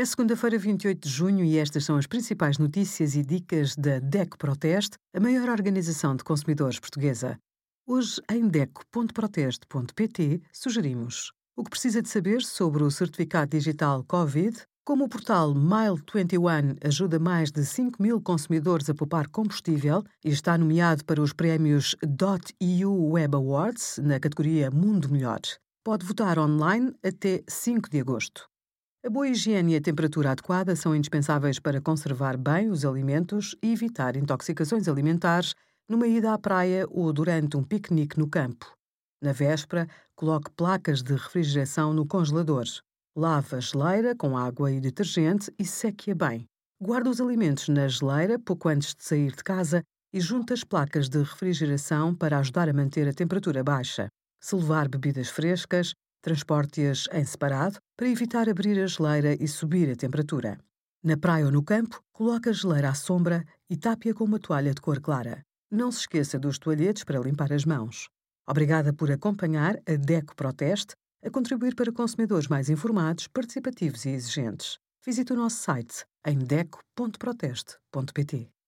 É segunda-feira, 28 de junho, e estas são as principais notícias e dicas da DECO Proteste, a maior organização de consumidores portuguesa. Hoje, em DECO.proteste.pt, sugerimos o que precisa de saber sobre o certificado digital Covid, como o portal Mile21 ajuda mais de 5 mil consumidores a poupar combustível e está nomeado para os prémios .eu Web Awards na categoria Mundo Melhor. Pode votar online até 5 de agosto. A boa higiene e a temperatura adequada são indispensáveis para conservar bem os alimentos e evitar intoxicações alimentares numa ida à praia ou durante um piquenique no campo. Na véspera, coloque placas de refrigeração no congelador. Lave a geleira com água e detergente e seque-a bem. Guarde os alimentos na geleira pouco antes de sair de casa e junte as placas de refrigeração para ajudar a manter a temperatura baixa. Se levar bebidas frescas, Transporte-as em separado para evitar abrir a geleira e subir a temperatura. Na praia ou no campo, coloque a geleira à sombra e tape-a com uma toalha de cor clara. Não se esqueça dos toalhetes para limpar as mãos. Obrigada por acompanhar a DECO Proteste a contribuir para consumidores mais informados, participativos e exigentes. Visite o nosso site em deco.proteste.pt.